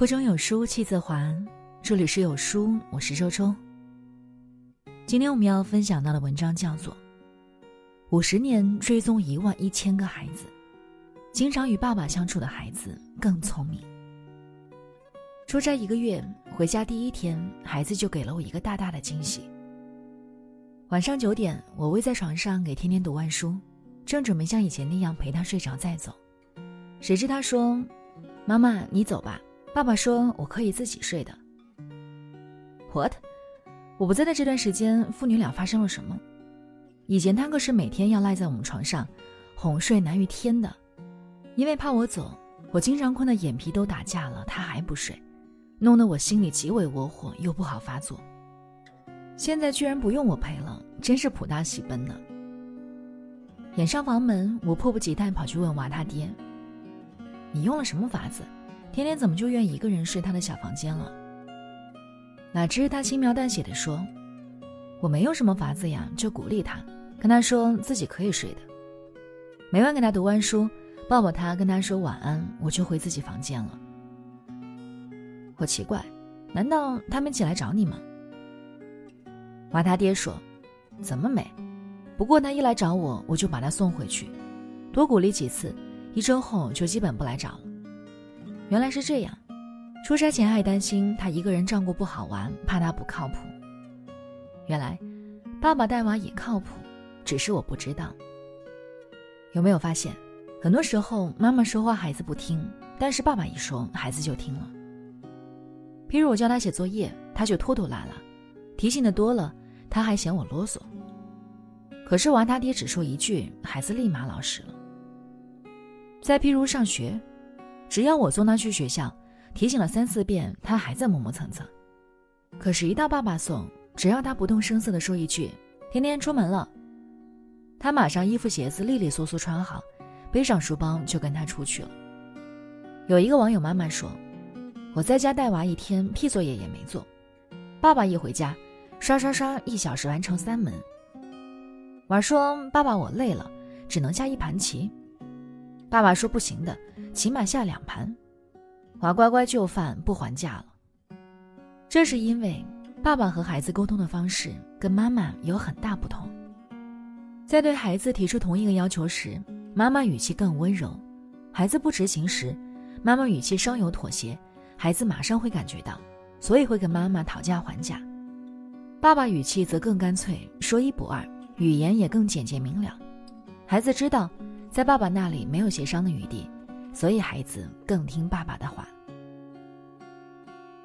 腹中有书气自华，这里是有书，我是周周。今天我们要分享到的文章叫做《五十年追踪一万一千个孩子》，经常与爸爸相处的孩子更聪明。出差一个月，回家第一天，孩子就给了我一个大大的惊喜。晚上九点，我偎在床上给天天读完书，正准备像以前那样陪他睡着再走，谁知他说：“妈妈，你走吧。”爸爸说：“我可以自己睡的。” What？我不在的这段时间，父女俩发生了什么？以前他可是每天要赖在我们床上，哄睡难于天的。因为怕我走，我经常困得眼皮都打架了，他还不睡，弄得我心里极为窝火，又不好发作。现在居然不用我陪了，真是普大喜奔呢。掩上房门，我迫不及待跑去问娃他爹：“你用了什么法子？天天怎么就愿一个人睡他的小房间了？”哪知他轻描淡写的说：“我没有什么法子呀，就鼓励他，跟他说自己可以睡的。每晚给他读完书，抱抱他，跟他说晚安，我就回自己房间了。我奇怪，难道他没起来找你吗？”娃他爹说：“怎么没？不过他一来找我，我就把他送回去，多鼓励几次，一周后就基本不来找了。原来是这样。出差前还担心他一个人照顾不好玩，怕他不靠谱。原来，爸爸带娃也靠谱，只是我不知道。有没有发现，很多时候妈妈说话孩子不听，但是爸爸一说，孩子就听了。譬如我教他写作业，他就拖拖拉拉，提醒的多了。”他还嫌我啰嗦，可是娃他爹只说一句，孩子立马老实了。再譬如上学，只要我送他去学校，提醒了三四遍，他还在磨磨蹭蹭。可是，一到爸爸送，只要他不动声色地说一句“天天出门了”，他马上衣服鞋子利利索索穿好，背上书包就跟他出去了。有一个网友妈妈说：“我在家带娃一天，屁作业也没做，爸爸一回家。”刷刷刷，一小时完成三门。娃说：“爸爸，我累了，只能下一盘棋。”爸爸说：“不行的，起码下两盘。”娃乖乖就范，不还价了。这是因为爸爸和孩子沟通的方式跟妈妈有很大不同。在对孩子提出同一个要求时，妈妈语气更温柔；孩子不执行时，妈妈语气稍有妥协，孩子马上会感觉到，所以会跟妈妈讨价还价。爸爸语气则更干脆，说一不二，语言也更简洁明了。孩子知道，在爸爸那里没有协商的余地，所以孩子更听爸爸的话。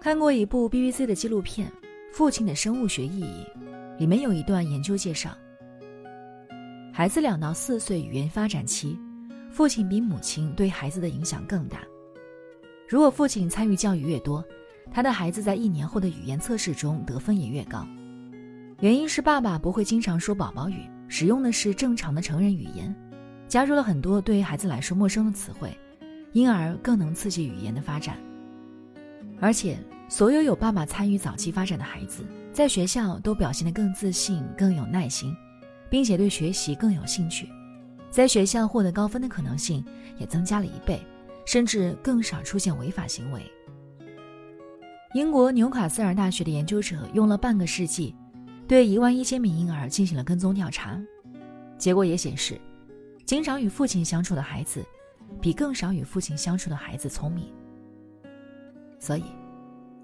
看过一部 BBC 的纪录片《父亲的生物学意义》，里面有一段研究介绍：孩子两到四岁语言发展期，父亲比母亲对孩子的影响更大。如果父亲参与教育越多，他的孩子在一年后的语言测试中得分也越高。原因是爸爸不会经常说宝宝语，使用的是正常的成人语言，加入了很多对于孩子来说陌生的词汇，因而更能刺激语言的发展。而且，所有有爸爸参与早期发展的孩子，在学校都表现得更自信、更有耐心，并且对学习更有兴趣，在学校获得高分的可能性也增加了一倍，甚至更少出现违法行为。英国纽卡斯尔大学的研究者用了半个世纪。对一万一千名婴儿进行了跟踪调查，结果也显示，经常与父亲相处的孩子，比更少与父亲相处的孩子聪明。所以，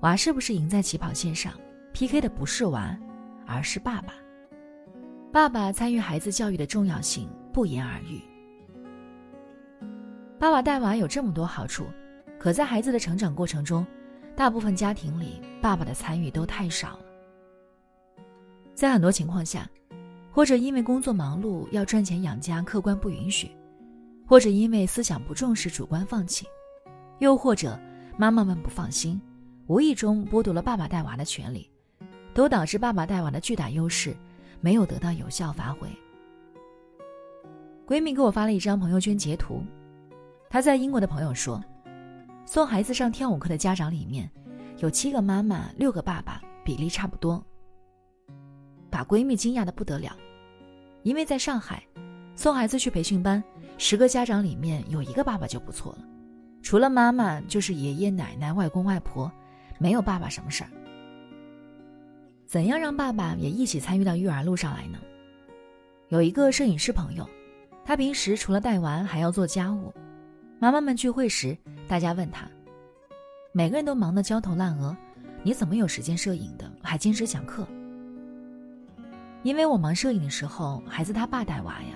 娃是不是赢在起跑线上？PK 的不是娃，而是爸爸。爸爸参与孩子教育的重要性不言而喻。爸爸带娃有这么多好处，可在孩子的成长过程中，大部分家庭里爸爸的参与都太少了。在很多情况下，或者因为工作忙碌要赚钱养家，客观不允许；或者因为思想不重视，主观放弃；又或者妈妈们不放心，无意中剥夺了爸爸带娃的权利，都导致爸爸带娃的巨大优势没有得到有效发挥。闺蜜给我发了一张朋友圈截图，她在英国的朋友说，送孩子上跳舞课的家长里面，有七个妈妈，六个爸爸，比例差不多。把闺蜜惊讶的不得了，因为在上海，送孩子去培训班，十个家长里面有一个爸爸就不错了，除了妈妈就是爷爷奶奶、外公外婆，没有爸爸什么事儿。怎样让爸爸也一起参与到育儿路上来呢？有一个摄影师朋友，他平时除了带娃还要做家务。妈妈们聚会时，大家问他，每个人都忙得焦头烂额，你怎么有时间摄影的，还坚持讲课？因为我忙摄影的时候，孩子他爸带娃呀。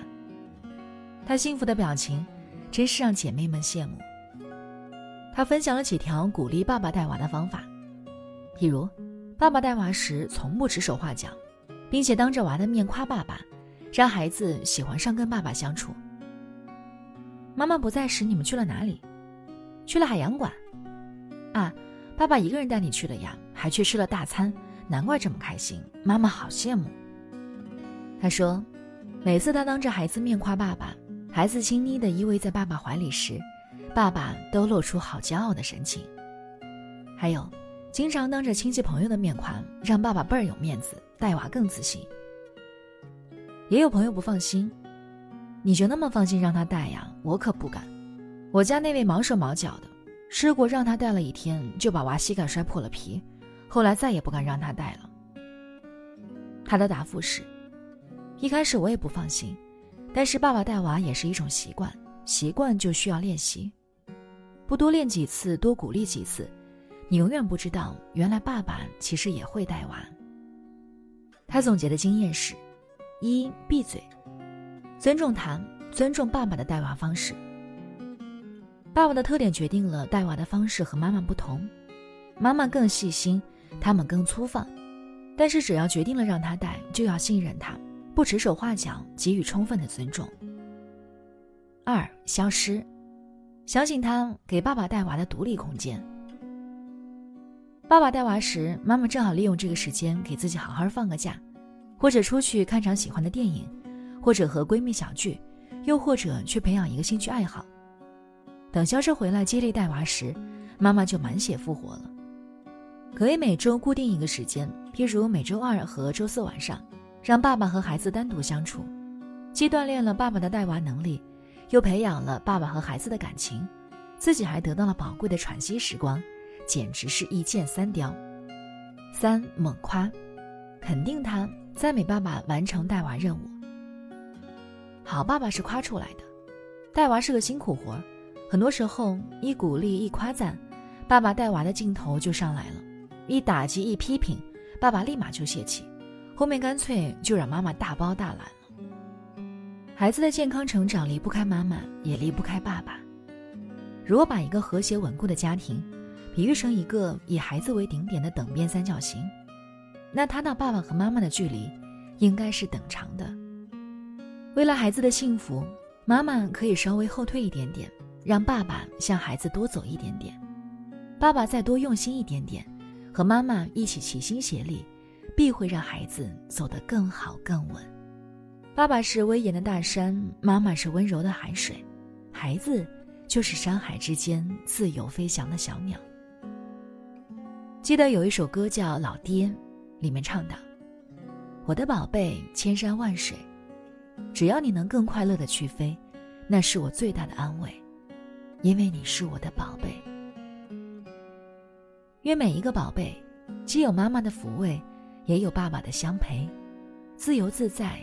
他幸福的表情，真是让姐妹们羡慕。他分享了几条鼓励爸爸带娃的方法，比如，爸爸带娃时从不指手画脚，并且当着娃的面夸爸爸，让孩子喜欢上跟爸爸相处。妈妈不在时，你们去了哪里？去了海洋馆。啊，爸爸一个人带你去的呀，还去吃了大餐，难怪这么开心。妈妈好羡慕。他说，每次他当着孩子面夸爸爸，孩子亲昵的依偎在爸爸怀里时，爸爸都露出好骄傲的神情。还有，经常当着亲戚朋友的面夸，让爸爸倍儿有面子，带娃更自信。也有朋友不放心，你就那么放心让他带呀？我可不敢。我家那位毛手毛脚的，试过让他带了一天，就把娃膝盖摔破了皮，后来再也不敢让他带了。他的答复是。一开始我也不放心，但是爸爸带娃也是一种习惯，习惯就需要练习，不多练几次，多鼓励几次，你永远不知道，原来爸爸其实也会带娃。他总结的经验是：一闭嘴，尊重他，尊重爸爸的带娃方式。爸爸的特点决定了带娃的方式和妈妈不同，妈妈更细心，他们更粗放，但是只要决定了让他带，就要信任他。不指手画脚，给予充分的尊重。二消失，相信他给爸爸带娃的独立空间。爸爸带娃时，妈妈正好利用这个时间给自己好好放个假，或者出去看场喜欢的电影，或者和闺蜜小聚，又或者去培养一个兴趣爱好。等消失回来接力带娃时，妈妈就满血复活了。可以每周固定一个时间，譬如每周二和周四晚上。让爸爸和孩子单独相处，既锻炼了爸爸的带娃能力，又培养了爸爸和孩子的感情，自己还得到了宝贵的喘息时光，简直是一箭三雕。三猛夸，肯定他，赞美爸爸完成带娃任务。好爸爸是夸出来的，带娃是个辛苦活，很多时候一鼓励一夸赞，爸爸带娃的劲头就上来了；一打击一批评，爸爸立马就泄气。后面干脆就让妈妈大包大揽了。孩子的健康成长离不开妈妈，也离不开爸爸。如果把一个和谐稳固的家庭比喻成一个以孩子为顶点的等边三角形，那他到爸爸和妈妈的距离应该是等长的。为了孩子的幸福，妈妈可以稍微后退一点点，让爸爸向孩子多走一点点；爸爸再多用心一点点，和妈妈一起齐心协力。必会让孩子走得更好更稳。爸爸是威严的大山，妈妈是温柔的海水，孩子就是山海之间自由飞翔的小鸟。记得有一首歌叫《老爹》，里面唱道：“我的宝贝，千山万水，只要你能更快乐的去飞，那是我最大的安慰，因为你是我的宝贝。愿每一个宝贝，既有妈妈的抚慰。”也有爸爸的相陪，自由自在，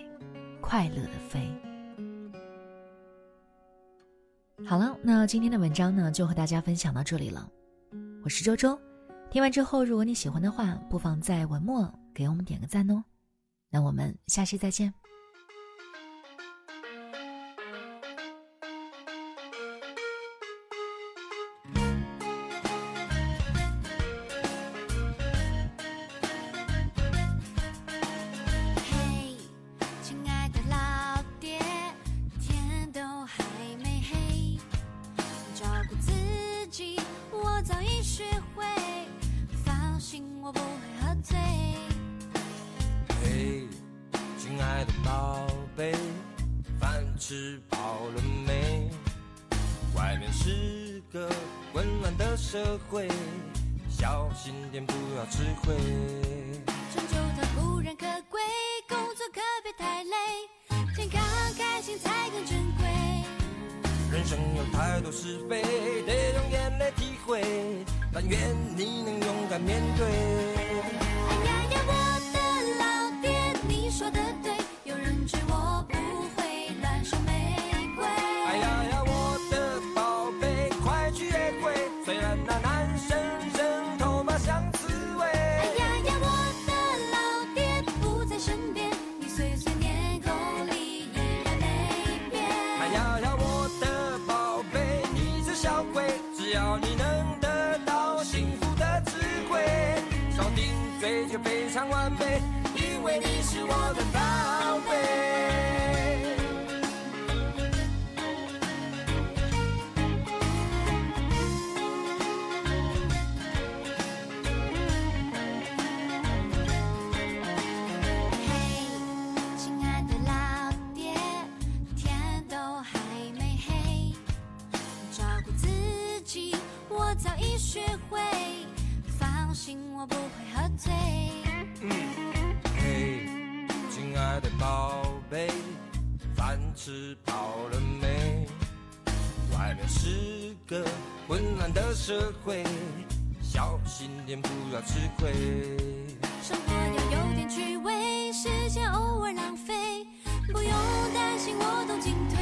快乐的飞。好了，那今天的文章呢，就和大家分享到这里了。我是周周，听完之后，如果你喜欢的话，不妨在文末给我们点个赞哦。那我们下期再见。吃饱了没？外面是个混乱的社会，小心点不要吃亏。成就它固然可贵，工作可别太累，健康开心才更珍贵。人生有太多是非，得用眼泪体会。但愿你能勇敢面对。哎呀呀，我的老爹，你说的对，就非常完美，因为你是我的宝贝。嘿，亲爱的老爹，天都还没黑，照顾自己我早已学我不会喝醉。嘿，亲爱的宝贝，饭吃饱了没？外面是个混乱的社会，小心点不要吃亏。生活要有点趣味，时间偶尔浪费，不用担心我懂进退。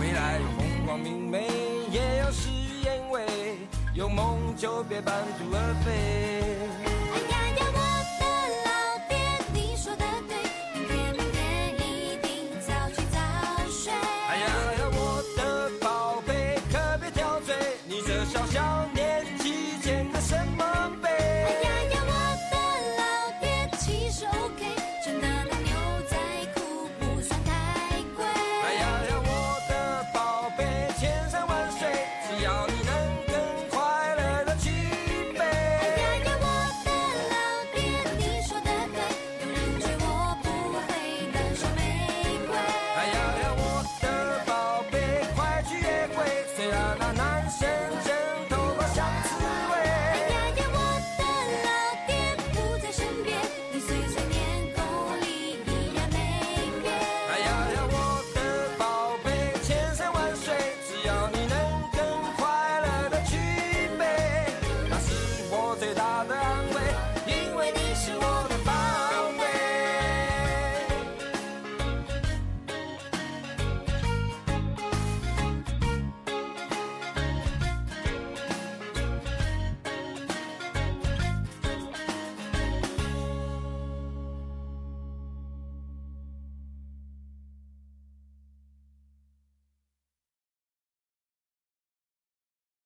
未来有风光明媚，也有有梦就别半途而废。